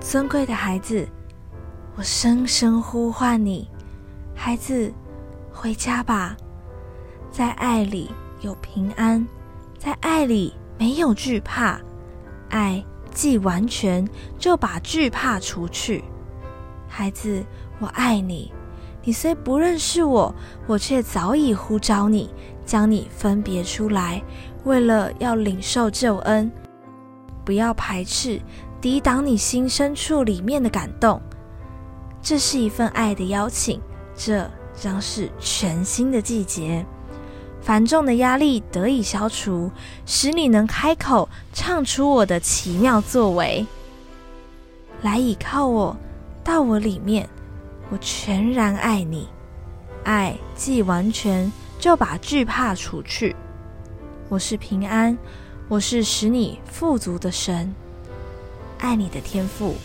尊贵的孩子，我深深呼唤你，孩子，回家吧。在爱里有平安，在爱里没有惧怕。爱既完全，就把惧怕除去。孩子，我爱你。你虽不认识我，我却早已呼召你，将你分别出来，为了要领受救恩。不要排斥。抵挡你心深处里面的感动，这是一份爱的邀请。这将是全新的季节，繁重的压力得以消除，使你能开口唱出我的奇妙作为。来倚靠我，到我里面，我全然爱你。爱既完全，就把惧怕除去。我是平安，我是使你富足的神。爱你的天赋。